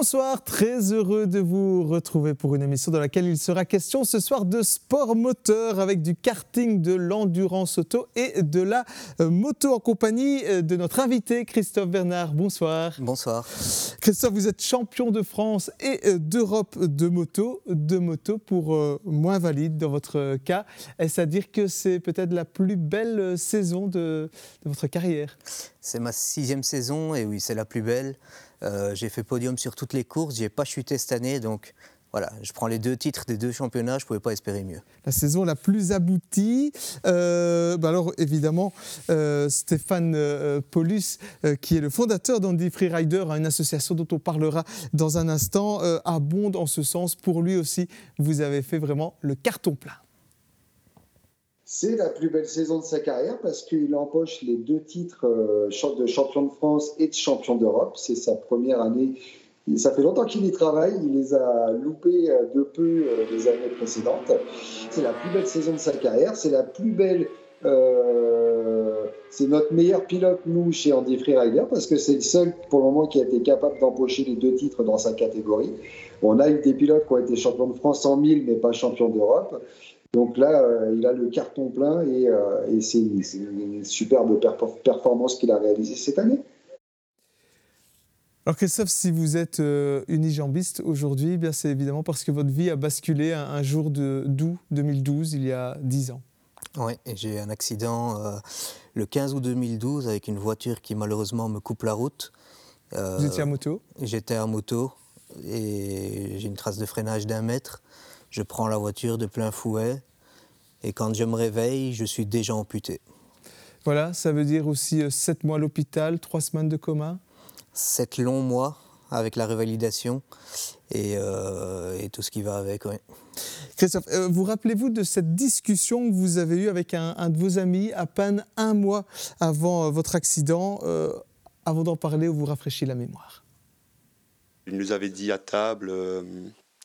Bonsoir, très heureux de vous retrouver pour une émission dans laquelle il sera question ce soir de sport moteur avec du karting, de l'endurance auto et de la euh, moto en compagnie euh, de notre invité Christophe Bernard. Bonsoir. Bonsoir. Christophe, vous êtes champion de France et euh, d'Europe de moto, de moto pour moins valide dans votre cas. Est-ce à dire que c'est peut-être la plus belle saison de, de votre carrière? C'est ma sixième saison et oui, c'est la plus belle. Euh, j'ai fait podium sur toutes les courses, j'ai pas chuté cette année, donc voilà, je prends les deux titres des deux championnats, je ne pouvais pas espérer mieux. La saison la plus aboutie. Euh, bah alors évidemment, euh, Stéphane Paulus, qui est le fondateur d'Andy Freerider, une association dont on parlera dans un instant, abonde en ce sens. Pour lui aussi, vous avez fait vraiment le carton plein. C'est la plus belle saison de sa carrière parce qu'il empoche les deux titres euh, de champion de France et de champion d'Europe. C'est sa première année. Ça fait longtemps qu'il y travaille. Il les a loupés euh, de peu euh, les années précédentes. C'est la plus belle saison de sa carrière. C'est la plus belle. c'est notre meilleur pilote, nous, chez Andy Freerider, parce que c'est le seul, pour le moment, qui a été capable d'empocher les deux titres dans sa catégorie. On a eu des pilotes qui ont été champions de France en 1000, mais pas champions d'Europe. Donc là, euh, il a le carton plein et, euh, c'est une, superbe performance qu'il a réalisée cette année. Alors Christophe, si vous êtes euh, unijambiste aujourd'hui, eh c'est évidemment parce que votre vie a basculé un, jour de d'août 2012, il y a 10 ans. Oui, j'ai un accident le 15 août 2012 avec une voiture qui malheureusement me coupe la route. vous étiez à moto? J'étais à moto et j'ai une trace de freinage d'un mètre. Je prends la voiture de plein fouet et quand je me réveille, je suis déjà amputé. Voilà, ça veut dire aussi 7 euh, mois à l'hôpital, 3 semaines de coma 7 longs mois avec la revalidation et, euh, et tout ce qui va avec. Oui. Christophe, euh, vous rappelez-vous de cette discussion que vous avez eue avec un, de vos amis à peine un mois avant votre accident Avant d'en parler, vous rafraîchissez la mémoire? Il nous avait dit à table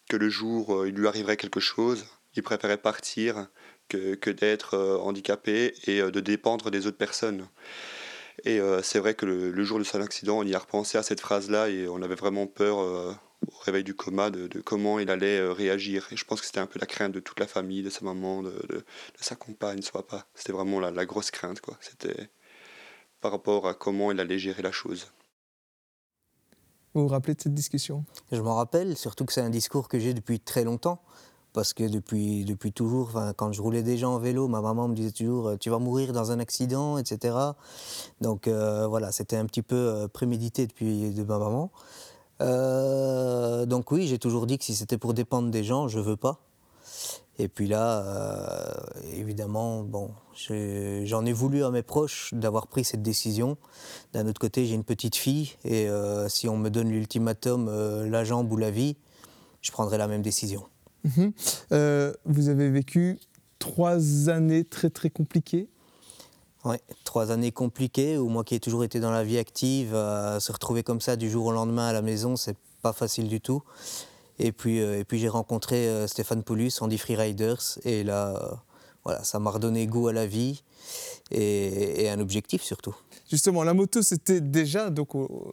que le jour où il lui arriverait quelque chose, il préférait partir que, que d'être euh, handicapé et euh, de dépendre des autres personnes. Et euh, c'est vrai que le, jour de son accident, on y a repensé à cette phrase-là et on avait vraiment peur au réveil du coma de, comment il allait réagir. Et je pense que c'était un peu la crainte de toute la famille, de sa maman, de, de, sa compagne, soit pas. C'était vraiment la, la, grosse crainte, quoi. C'était par rapport à comment il allait gérer la chose. Vous vous rappelez de cette discussion? Je m'en rappelle, surtout que c'est un discours que j'ai depuis très longtemps parce que depuis, depuis toujours, quand je roulais déjà en vélo, ma maman me disait toujours euh, tu vas mourir dans un accident, etc. Donc euh, voilà, c'était un petit peu euh, prémédité depuis de ma maman. donc oui, j'ai toujours dit que si c'était pour dépendre des gens, je veux pas. Et puis là, évidemment, bon, j'en ai, voulu à mes proches d'avoir pris cette décision. D'un autre côté, j'ai une petite fille et si on me donne l'ultimatum, la jambe ou la vie, je prendrai la même décision. Mhm. Euh, vous avez vécu trois années très très compliquées? Oui, trois années compliquées où moi qui ai toujours été dans la vie active, euh, se retrouver comme ça du jour au lendemain à la maison, c'est pas facile du tout. Et puis, euh, et puis j'ai rencontré Stéphane Paulus, Andy Freeriders, et là, voilà, ça m'a redonné goût à la vie et, et un objectif surtout. Justement, la moto, c'était déjà, donc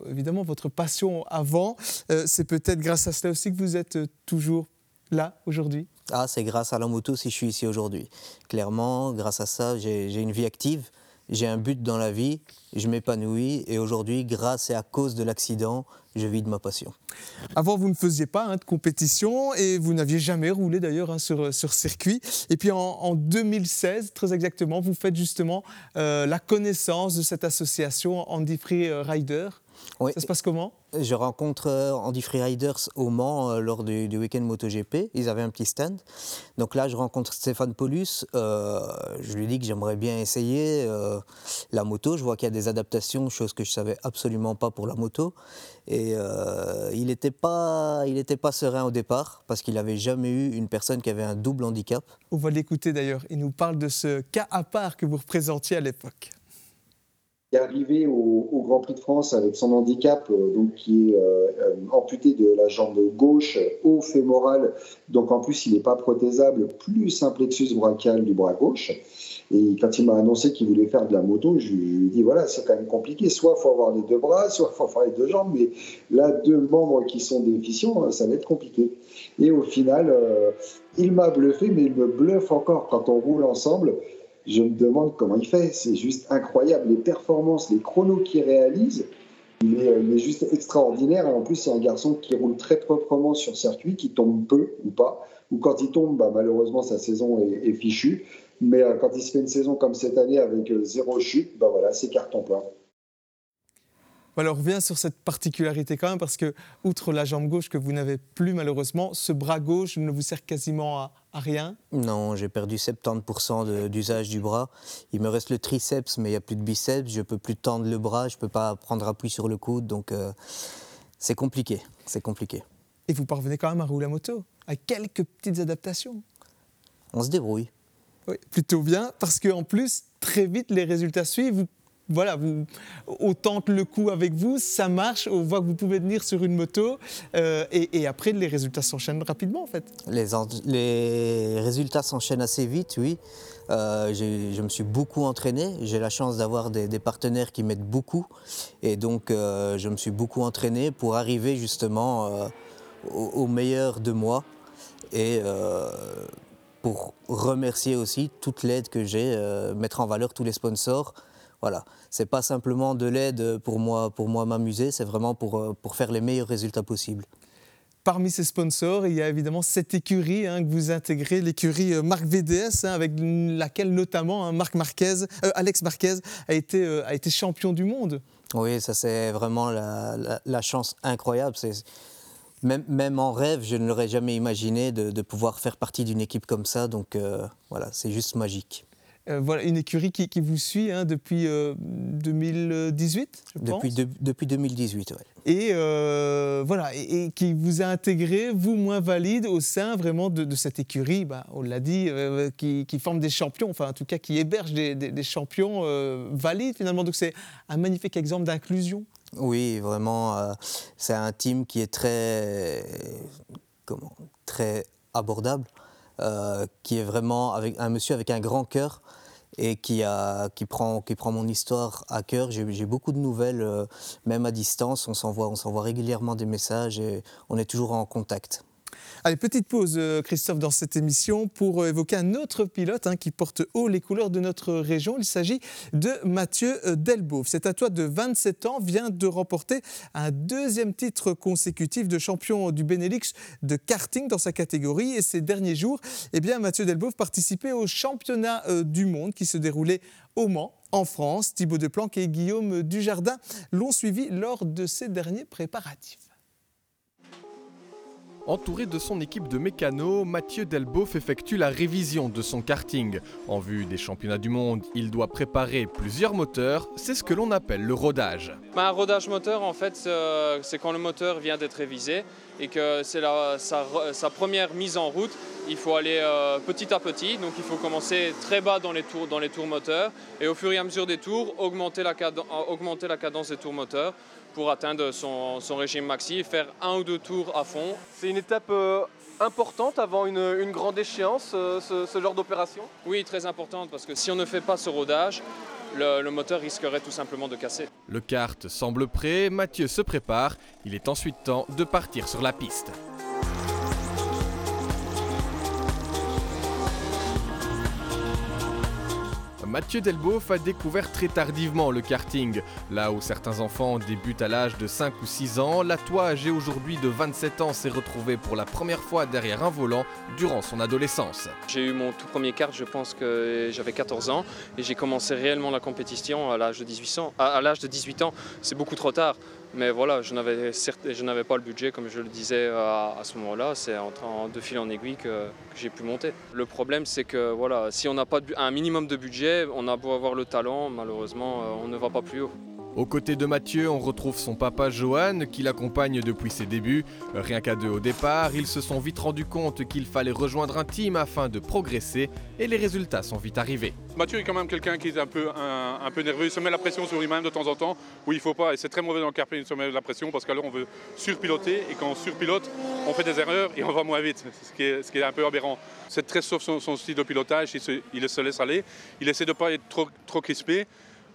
évidemment, votre passion avant. c'est peut-être grâce à cela aussi que vous êtes toujours là aujourd'hui? Ah, c'est grâce à la moto si je suis ici aujourd'hui. Clairement, grâce à ça, j'ai une vie active, j'ai un but dans la vie, je m'épanouis et aujourd'hui, grâce et à cause de l'accident, je vis de ma passion. Avant, vous ne faisiez pas hein, de compétition et vous n'aviez jamais roulé d'ailleurs hein, sur, sur circuit. Et puis en, 2016, très exactement, vous faites justement euh, la connaissance de cette association Andy Free Rider. Ça se passe comment? Je rencontre euh, Andy Freeriders au Mans euh, lors du, week-end MotoGP. Ils avaient un petit stand. Donc là, je rencontre Stéphane Paulus. Euh, je lui dis que j'aimerais bien essayer la moto. Je vois qu'il y a des adaptations, chose que je savais absolument pas pour la moto. Et il n'était pas, pas serein au départ parce qu'il n'avait jamais eu une personne qui avait un double handicap. On va l'écouter d'ailleurs. Il nous parle de ce cas à part que vous représentiez à l'époque est arrivé au, Grand Prix de France avec son handicap, euh, donc qui est euh, euh, amputé de la jambe gauche au fémoral, donc en plus il n'est pas prothésable, plus un plexus brachial du bras gauche. Et quand il m'a annoncé qu'il voulait faire de la moto, je, lui ai dit voilà, c'est quand même compliqué. Soit il faut avoir les deux bras, soit il faut avoir les deux jambes, mais là, deux membres qui sont déficients, ça va être compliqué. Et au final, il m'a bluffé, mais il me bluffe encore quand on roule ensemble. Je me demande comment il fait. C'est juste incroyable. Les performances, les chronos qu'il réalise, il est, juste extraordinaire. Et en plus, c'est un garçon qui roule très proprement sur circuit, qui tombe peu ou pas. Ou quand il tombe, bah, malheureusement, sa saison est, fichue. Mais euh, quand il se fait une saison comme cette année avec euh, zéro chute, bah voilà, c'est carton plein. Alors, on revient sur cette particularité quand même, parce que, outre la jambe gauche que vous n'avez plus malheureusement, ce bras gauche ne vous sert quasiment à, rien? Non, j'ai perdu 70% d'usage du bras. Il me reste le triceps, mais il n'y a plus de biceps. Je ne peux plus tendre le bras, je ne peux pas prendre appui sur le coude, donc euh, c'est compliqué, c'est compliqué. Et vous parvenez quand même à rouler la moto, à quelques petites adaptations On se débrouille. Oui, plutôt bien, parce qu'en plus, très vite, les résultats suivent. Vous voilà, vous, on tente le coup avec vous, ça marche, on voit que vous pouvez tenir sur une moto, euh, et, après les résultats s'enchaînent rapidement en fait. Les, résultats s'enchaînent assez vite, oui. Euh, je me suis beaucoup entraîné, j'ai la chance d'avoir des, partenaires qui m'aident beaucoup, et donc euh, je me suis beaucoup entraîné pour arriver justement au, meilleur de moi, et pour remercier aussi toute l'aide que j'ai, mettre en valeur tous les sponsors. Voilà, c'est pas simplement de l'aide pour moi, pour moi m'amuser, c'est vraiment pour, euh, pour faire les meilleurs résultats possibles. Parmi ces sponsors, il y a évidemment cette écurie hein, que vous intégrez, l'écurie euh, Marc VDS, hein, avec laquelle notamment hein, Marc Marquez, euh, Alex Marquez a été, a été champion du monde. Oui, ça c'est vraiment la, chance incroyable. Même, même, en rêve, je ne l'aurais jamais imaginé de, pouvoir faire partie d'une équipe comme ça. Donc voilà, c'est juste magique. Euh, voilà, une écurie qui, vous suit hein, depuis 2018, euh, je pense. Depuis, depuis 2018, oui. Et euh, voilà, et, qui vous a intégré, vous moins valide, au sein vraiment de, cette écurie, bah, on l'a dit, qui, forme des champions, enfin en tout cas qui héberge des, champions valides finalement. Donc c'est un magnifique exemple d'inclusion. Oui, vraiment, c'est un team qui est très, comment, très abordable. Euh, qui est vraiment avec un monsieur avec un grand cœur et qui, a, qui, prend, qui prend mon histoire à cœur. J'ai beaucoup de nouvelles, euh, même à distance. On s'envoie régulièrement des messages et on est toujours en contact. Allez, petite pause, euh, Christophe, dans cette émission pour euh, évoquer un autre pilote hein, qui porte haut les couleurs de notre région. Il s'agit de Mathieu euh, Delbauve. Cet athlète de 27 ans vient de remporter un deuxième titre consécutif de champion du Benelux de karting dans sa catégorie. Et ces derniers jours, eh bien, Mathieu Delbauve participait au championnat du monde qui se déroulait au Mans en France. Thibaut Deplanque et Guillaume Dujardin l'ont suivi lors de ces derniers préparatifs. Entouré de son équipe de mécano, Mathieu Delboeuf effectue la révision de son karting. En vue des championnats du monde, il doit préparer plusieurs moteurs, c'est ce que l'on appelle le rodage. Bah, un rodage moteur, en fait, euh, c'est quand le moteur vient d'être révisé et que c'est sa, première mise en route. Il faut aller euh, petit à petit, donc il faut commencer très bas dans les tours, dans les tours moteurs et au fur et à mesure des tours, augmenter la cadence des tours moteurs pour atteindre son, régime maxi et faire un ou deux tours à fond. C'est une étape euh, importante avant une, grande échéance, euh, ce, genre d'opération? Oui, très importante parce que si on ne fait pas ce rodage, le, le, moteur risquerait tout simplement de casser. Le kart semble prêt, Mathieu se prépare, il est ensuite temps de partir sur la piste. Mathieu Delboeuf a découvert très tardivement le karting. Là où certains enfants débutent à l'âge de 5 ou 6 ans, la toi âgé aujourd'hui de 27 ans s'est retrouvé pour la première fois derrière un volant durant son adolescence. J'ai eu mon tout premier kart, je pense que j'avais 14 ans, et j'ai commencé réellement la compétition à l'âge de 18 ans. À l'âge de 18 ans, c'est beaucoup trop tard. Mais voilà, je n'avais pas le budget, comme je le disais à, ce moment-là. C'est en, de fil en aiguille que, j'ai pu monter. Le problème, c'est que voilà, si on n'a pas un minimum de budget, on a beau avoir le talent, malheureusement, euh, on ne va pas plus haut. Aux côtés de Mathieu, on retrouve son papa Johan qui l'accompagne depuis ses débuts. Rien qu'à deux au départ, ils se sont vite rendus compte qu'il fallait rejoindre un team afin de progresser et les résultats sont vite arrivés. Mathieu est quand même quelqu'un qui est un peu, un, peu nerveux, il se met la pression sur lui-même de temps en temps où il ne faut pas, et c'est très mauvais dans le carpé, il se met la pression parce qu'alors on veut surpiloter et quand on surpilote, on fait des erreurs et on va moins vite, ce qui est, ce qui est un peu aberrant. C'est très sauf son, style de pilotage, il se, il se, laisse aller, il essaie de ne pas être trop, trop crispé,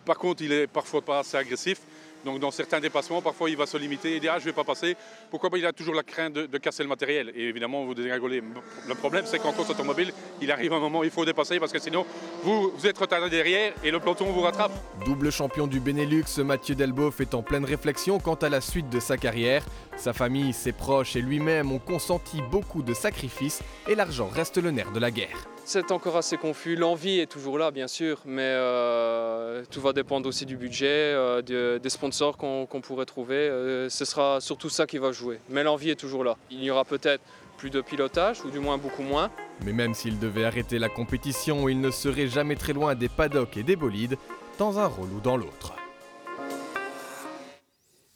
par contre, il est parfois pas assez agressif. Donc dans certains dépassements, parfois il va se limiter et dire ah, je ne vais pas passer. Pourquoi pas Il a toujours la crainte de, casser le matériel. Et évidemment, vous dégringolez. Le problème, c'est qu'en course automobile, il arrive un moment où il faut dépasser parce que sinon, vous, êtes retardé derrière et le peloton vous rattrape. Double champion du Benelux, Mathieu Delboeuf est en pleine réflexion quant à la suite de sa carrière. Sa famille, ses proches et lui-même ont consenti beaucoup de sacrifices et l'argent reste le nerf de la guerre. C'est encore assez confus. L'envie est toujours là, bien sûr, mais euh, tout va dépendre aussi du budget, euh, des sponsors qu'on pourrait trouver. Euh, ce sera surtout ça qui va jouer. Mais l'envie est toujours là. Il y aura peut-être plus de pilotage, ou du moins beaucoup moins. Mais même s'il devait arrêter la compétition, il ne serait jamais très loin des paddocks et des bolides, dans un rôle ou dans l'autre.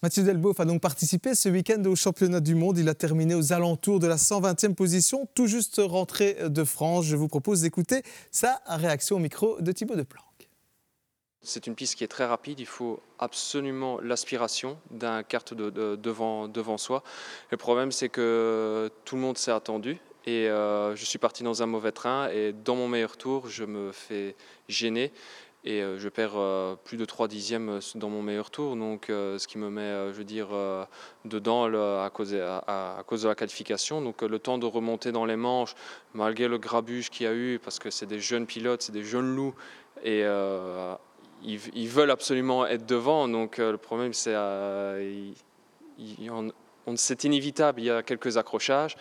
Mathieu Delboeuf a donc participé ce week-end au championnat du monde. Il a terminé aux alentours de la 120e position, tout juste rentré de France. Je vous propose d'écouter sa réaction au micro de Thibaut Deplanque. C'est une piste qui est très rapide, il faut absolument l'aspiration d'un kart de, devant, devant soi. Le problème, c'est que tout le monde s'est attendu et euh, je suis parti dans un mauvais train et dans mon meilleur tour, je me fais gêner et euh, je perds euh, plus de 3 dixièmes euh, dans mon meilleur tour, donc ce qui me met, je veux dire, dedans à, cause, de la qualification. Donc le temps de remonter dans les manches, malgré le grabuge qu'il y a eu, parce que c'est des jeunes pilotes, c'est des jeunes loups, et ils, veulent absolument être devant. Donc le problème, c'est c'est inévitable, il y a quelques accrochages.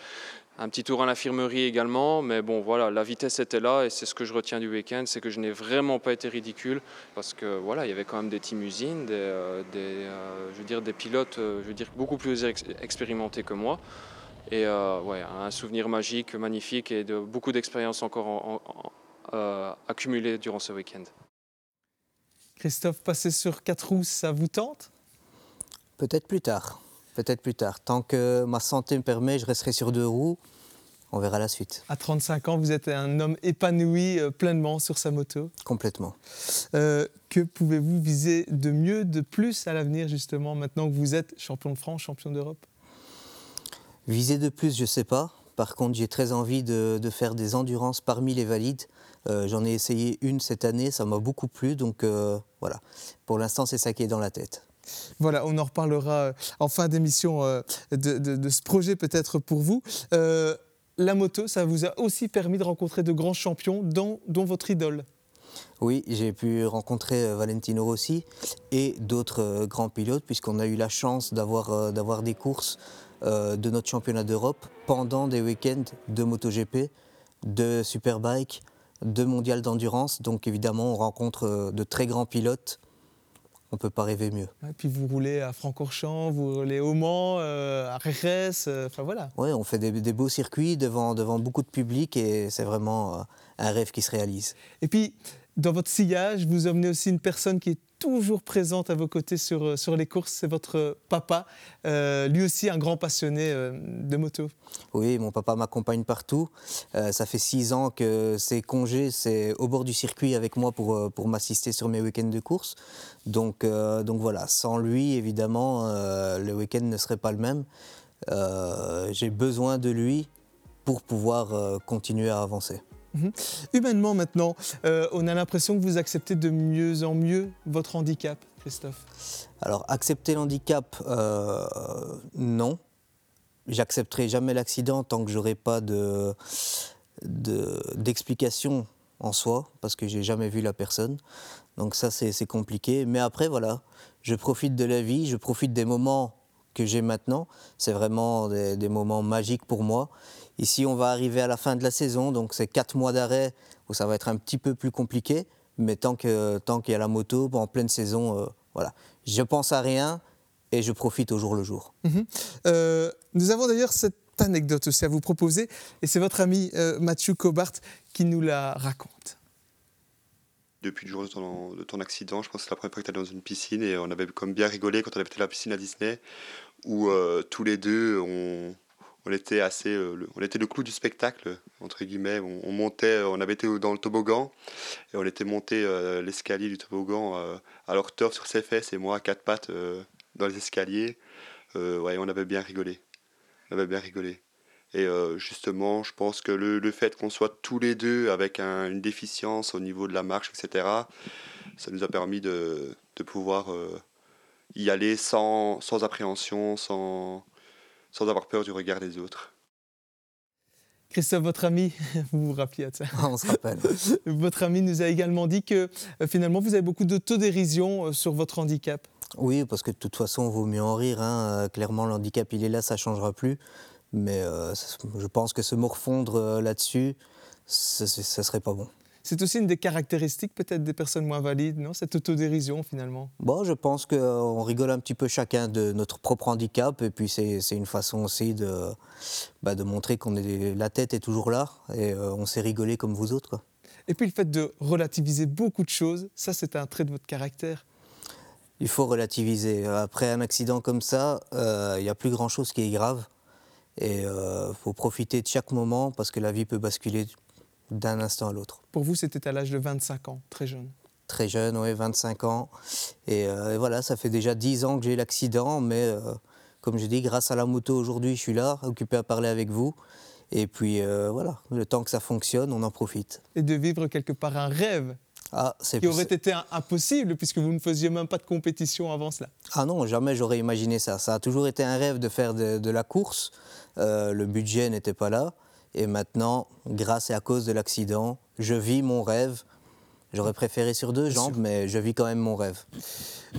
Un petit tour à l'infirmerie également, mais bon voilà, la vitesse était là et c'est ce que je retiens du week-end, c'est que je n'ai vraiment pas été ridicule parce que voilà, il y avait quand même des team usines, des, euh, euh, je veux dire des pilotes, euh, je veux dire beaucoup plus expérimentés que moi et ouais, un souvenir magique, magnifique et de beaucoup d'expérience encore accumulée durant ce week-end. Christophe, passer sur quatre roues, ça vous tente? Peut-être plus tard. Peut-être plus tard. Tant que ma santé me permet, je resterai sur deux roues. On verra la suite. À 35 ans, vous êtes un homme épanoui euh, pleinement sur sa moto Complètement. Euh, que pouvez-vous viser de mieux, de plus à l'avenir, justement, maintenant que vous êtes champion de France, champion d'Europe? Viser de plus, je ne sais pas. Par contre, j'ai très envie de, faire des endurances parmi les valides. Euh, j'en ai essayé une cette année, ça m'a beaucoup plu. Donc voilà, pour l'instant, c'est ça qui est dans la tête. Voilà, on en reparlera euh, en fin d'émission euh, de, ce projet peut-être pour vous. Euh, la moto, ça vous a aussi permis de rencontrer de grands champions, dont, votre idole. Oui, j'ai pu rencontrer Valentino Rossi et d'autres grands pilotes, puisqu'on a eu la chance d'avoir des courses de notre championnat d'Europe pendant des week-ends de MotoGP, de Superbike, de mondial d'endurance. Donc évidemment, on rencontre de très grands pilotes on ne peut pas rêver mieux. Et puis vous roulez à Francorchamps, vous roulez au Mans, euh, à Rérès, euh, enfin voilà. Oui, on fait des, beaux circuits devant, devant beaucoup de public et c'est vraiment euh, un rêve qui se réalise. Et puis, dans votre sillage, vous emmenez aussi une personne qui est toujours présente à vos côtés sur, euh, sur les courses, c'est votre papa, euh, lui aussi un grand passionné euh, de moto. Oui, mon papa m'accompagne partout. ça fait six ans que ses congés, c'est au bord du circuit avec moi pour, pour m'assister sur mes week-ends de course. Donc, donc voilà, sans lui, évidemment, le week-end ne serait pas le même. J'ai besoin de lui pour pouvoir continuer à avancer. Mhm. Humainement maintenant, euh, on a l'impression que vous acceptez de mieux en mieux votre handicap, Christophe. Alors accepter l'handicap, euh, non. J'accepterai jamais l'accident tant que j'aurai pas de d'explication en soi, parce que j'ai jamais vu la personne. Donc ça c'est compliqué. Mais après voilà, je profite de la vie, je profite des moments que j'ai maintenant. C'est vraiment des, moments magiques pour moi. Ici, on va arriver à la fin de la saison, donc c'est quatre mois d'arrêt où ça va être un petit peu plus compliqué. Mais tant qu'il tant qu'il y a la moto, en pleine saison, euh, voilà. Je pense à rien et je profite au jour le jour. Mhm. Euh, nous avons d'ailleurs cette anecdote aussi à vous proposer, et c'est votre ami euh, Mathieu Cobart qui nous la raconte. depuis le jour de ton, accident. Je pense que c'est la première fois que tu es dans une piscine et on avait comme bien rigolé quand on avait été à la piscine à Disney où tous les deux on, on était assez le, on était le clou du spectacle entre guillemets. On, montait on avait été dans le toboggan et on était monté l'escalier du toboggan alors Thor sur ses fesses et moi à quatre pattes dans les escaliers. Ouais on avait bien rigolé. On avait bien rigolé. Et euh, justement, je pense que le, le fait qu'on soit tous les deux avec une déficience au niveau de la marche, etc., ça nous a permis de, de pouvoir euh, y aller sans, sans appréhension, sans, sans avoir peur du regard des autres. Christophe, votre ami, vous vous rappeliez de ça? On se rappelle. votre ami nous a également dit que euh, finalement vous avez beaucoup d'autodérision sur votre handicap. Oui, parce que de toute façon, il vaut mieux en rire. Hein. Clairement, le handicap, il est là, ça ne changera plus. Mais euh, je pense que se morfondre euh, là-dessus, ça ne serait pas bon. C'est aussi une des caractéristiques peut-être des personnes moins valides, non? Cette autodérision finalement Bon, je pense qu'on rigole un petit peu chacun de notre propre handicap et puis c'est une façon aussi de, bah, de montrer qu'on est la tête est toujours là et euh, on sait rigoler comme vous autres. Quoi. Et puis le fait de relativiser beaucoup de choses, ça c'est un trait de votre caractère? Il faut relativiser. Après un accident comme ça, il n'y a plus grand-chose qui est grave. Et il euh, faut profiter de chaque moment parce que la vie peut basculer d'un instant à l'autre. Pour vous, c'était à l'âge de 25 ans, très jeune Très jeune, oui, 25 ans. Et, euh, voilà, ça fait déjà 10 ans que j'ai l'accident, mais euh, comme je dis, grâce à la moto aujourd'hui, je suis là, occupé à parler avec vous. Et puis voilà, le temps que ça fonctionne, on en profite. Et de vivre quelque part un rêve ah, qui aurait été impossible puisque vous ne faisiez même pas de compétition avant cela. Ah non, jamais j'aurais imaginé ça. Ça a toujours été un rêve de faire de, la course. Euh, le budget n'était pas là. Et maintenant, grâce et à cause de l'accident, je vis mon rêve. J'aurais préféré sur deux jambes, mais je vis quand même mon rêve.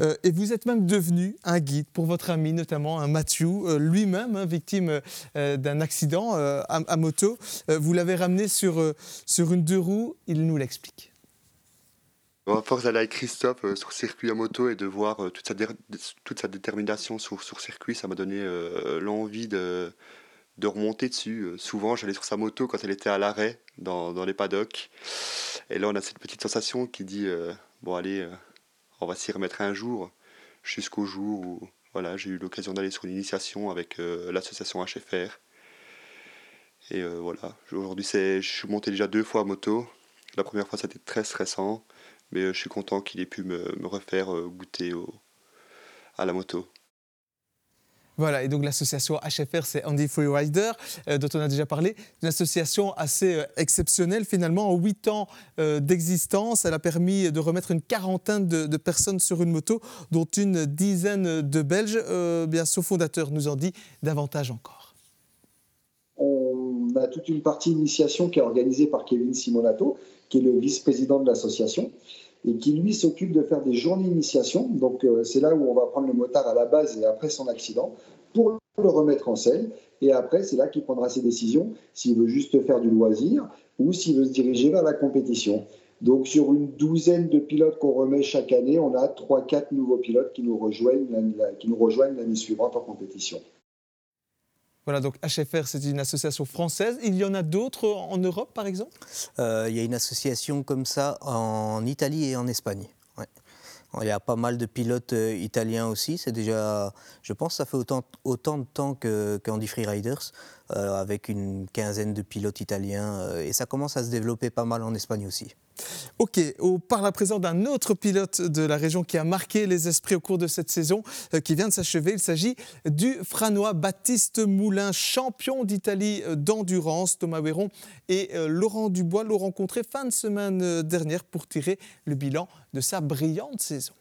Euh, et vous êtes même devenu un guide pour votre ami, notamment un Mathieu, euh, lui-même hein, victime d'un accident à, moto. vous l'avez ramené sur, sur une deux roues, il nous l'explique. À force d'aller avec Christophe euh, sur circuit à moto et de voir euh, toute, sa toute sa détermination sur, sur circuit, ça m'a donné euh, l'envie de, de remonter dessus. souvent, j'allais sur sa moto quand elle était à l'arrêt dans, les paddocks. Et là, on a cette petite sensation qui dit Bon, allez, on va s'y remettre un jour, jusqu'au jour où voilà, j'ai eu l'occasion d'aller sur une initiation avec l'association HFR. Et voilà, aujourd'hui, je suis monté déjà deux fois à moto. La première fois, c'était très stressant. Mais euh, je suis content qu'il ait pu me, refaire euh, goûter à la moto. Voilà, et donc l'association HFR, c'est Andy Freerider, euh, dont on a déjà parlé. Une association assez exceptionnelle, finalement. En huit ans d'existence, elle a permis de remettre une quarantaine de, personnes sur une moto, dont une dizaine de Belges. bien, son fondateur nous en dit davantage encore. On a toute une partie initiation qui est organisée par Kevin Simonato, qui est le vice-président de l'association et qui lui s'occupe de faire des journées d'initiation. Donc euh, c'est là où on va prendre le motard à la base et après son accident pour le remettre en selle. Et après, c'est là qu'il prendra ses décisions, s'il veut juste faire du loisir ou s'il veut se diriger vers la compétition. Donc sur une douzaine de pilotes qu'on remet chaque année, on a 3-4 nouveaux pilotes qui nous rejoignent l'année suivante en compétition. Voilà, donc HFR, c'est une association française. Il y en a d'autres en Europe, par exemple? Euh, Il y a une association comme ça en Italie et en Espagne. Il y a pas mal de pilotes euh, italiens aussi. C'est déjà, je pense, ça fait autant, de temps qu'Andy Freeriders, euh, avec une quinzaine de pilotes italiens. et ça commence à se développer pas mal en Espagne aussi. Ok, on parle à présent d'un autre pilote de la région qui a marqué les esprits au cours de cette saison euh, qui vient de s'achever. Il s'agit du Franois Baptiste Moulin, champion d'Italie euh, d'endurance. Thomas Véron et euh, Laurent Dubois l'ont rencontré fin de semaine dernière pour tirer le bilan de sa brillante saison.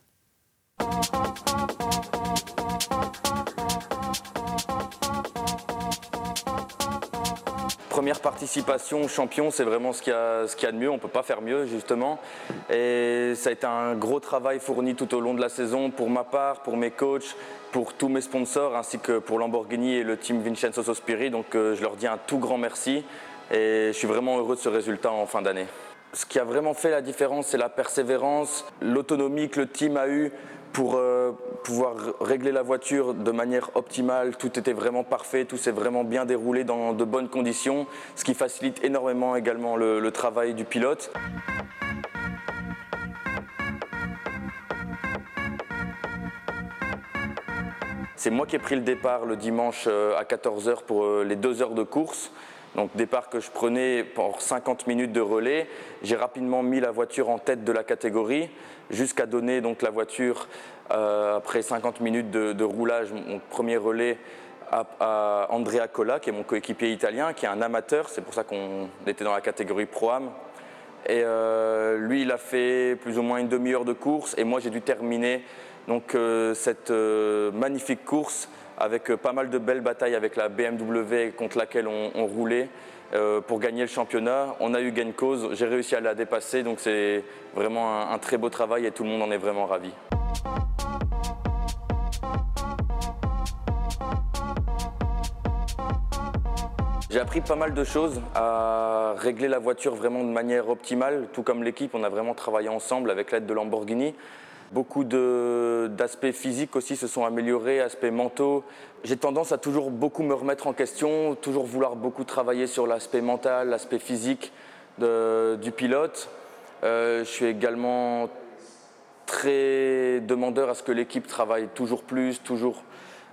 Première participation champion, c'est vraiment ce qu'il y, a de mieux. On ne peut pas faire mieux, justement. Et ça a été un gros travail fourni tout au long de la saison pour ma part, pour mes coachs, pour tous mes sponsors, ainsi que pour Lamborghini et le team Vincenzo Sospiri. Donc euh, je leur dis un tout grand merci. Et je suis vraiment heureux de ce résultat en fin d'année. Ce qui a vraiment fait la différence, c'est la persévérance, l'autonomie que le team a eue pour euh, pouvoir régler la voiture de manière optimale, tout était vraiment parfait, tout s'est vraiment bien déroulé dans de bonnes conditions, ce qui facilite énormément également le, le travail du pilote. C'est moi qui ai pris le départ le dimanche euh, à 14h pour euh, les deux heures de course. Donc départ que je prenais pour 50 minutes de relais. J'ai rapidement mis la voiture en tête de la catégorie jusqu'à donner donc la voiture euh, après 50 minutes de, roulage, mon premier relais à, Andrea Colla, qui est mon coéquipier italien, qui est un amateur. C'est pour ça qu'on était dans la catégorie Pro-Am. Et euh, lui, il a fait plus ou moins une demi-heure de course. Et moi, j'ai dû terminer donc, euh, cette magnifique course avec euh, pas mal de belles batailles avec la BMW contre laquelle on, roulait euh, pour gagner le championnat. On a eu gain cause, j'ai réussi à la dépasser, donc c'est vraiment un, très beau travail et tout le monde en est vraiment ravi. J'ai appris pas mal de choses, à régler la voiture vraiment de manière optimale, tout comme l'équipe, on a vraiment travaillé ensemble avec l'aide de Lamborghini. Beaucoup d'aspects physiques aussi se sont améliorés, aspects mentaux. J'ai tendance à toujours beaucoup me remettre en question, toujours vouloir beaucoup travailler sur l'aspect mental, l'aspect physique du pilote. Euh, je suis également très demandeur à ce que l'équipe travaille toujours plus, toujours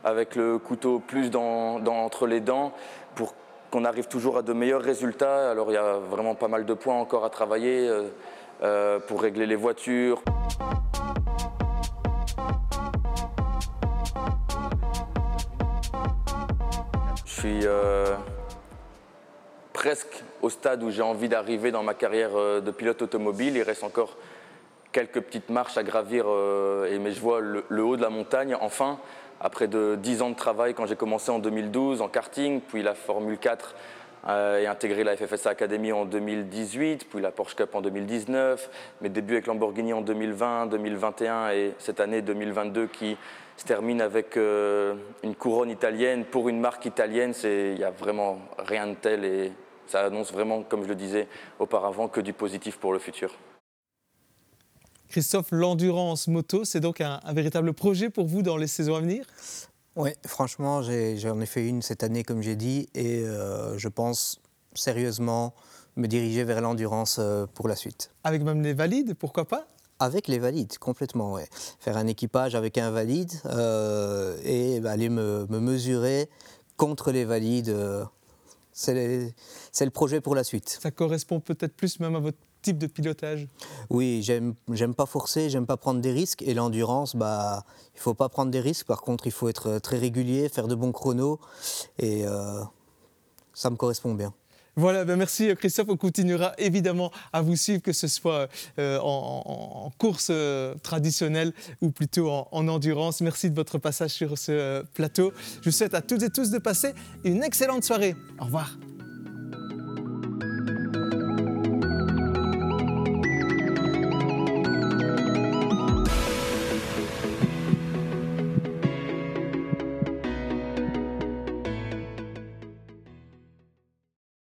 avec le couteau plus dans, entre les dents pour qu'on arrive toujours à de meilleurs résultats. Alors il y a vraiment pas mal de points encore à travailler euh, euh, pour régler les voitures. Suis euh, presque au stade où j'ai envie d'arriver dans ma carrière euh, de pilote automobile. Il reste encore quelques petites marches à gravir, mais je vois le, haut de la montagne. Enfin, après de 10 ans de travail, quand j'ai commencé en 2012 en karting, puis la Formule 4 et intégré la FFSA Academy en 2018, puis la Porsche Cup en 2019, mes débuts avec Lamborghini en 2020, 2021 et cette année 2022 qui se termine avec euh, une couronne italienne pour une marque italienne. Il n'y a vraiment rien de tel et ça annonce vraiment, comme je le disais auparavant, que du positif pour le futur. Christophe, l'endurance moto, c'est donc un, véritable projet pour vous dans les saisons à venir? Oui, franchement, j'en ai, fait une cette année, comme j'ai dit, et euh, je pense sérieusement me diriger vers l'endurance euh, pour la suite. Avec même les valides, pourquoi pas? Avec les valides, complètement, ouais. Faire un équipage avec un valide euh, et bah, aller me, mesurer contre les valides. C'est le projet pour la suite. Ça correspond peut-être plus même à votre type de pilotage Oui, j'aime pas forcer, j'aime pas prendre des risques. Et l'endurance, bah, il faut pas prendre des risques. Par contre, il faut être très régulier, faire de bons chronos. Et euh, ça me correspond bien. Voilà, ben merci Christophe. On continuera évidemment à vous suivre, que ce soit euh, en, course euh, traditionnelle ou plutôt en, en, endurance. Merci de votre passage sur ce euh, plateau. Je vous souhaite à toutes et tous de passer une excellente soirée. Au revoir.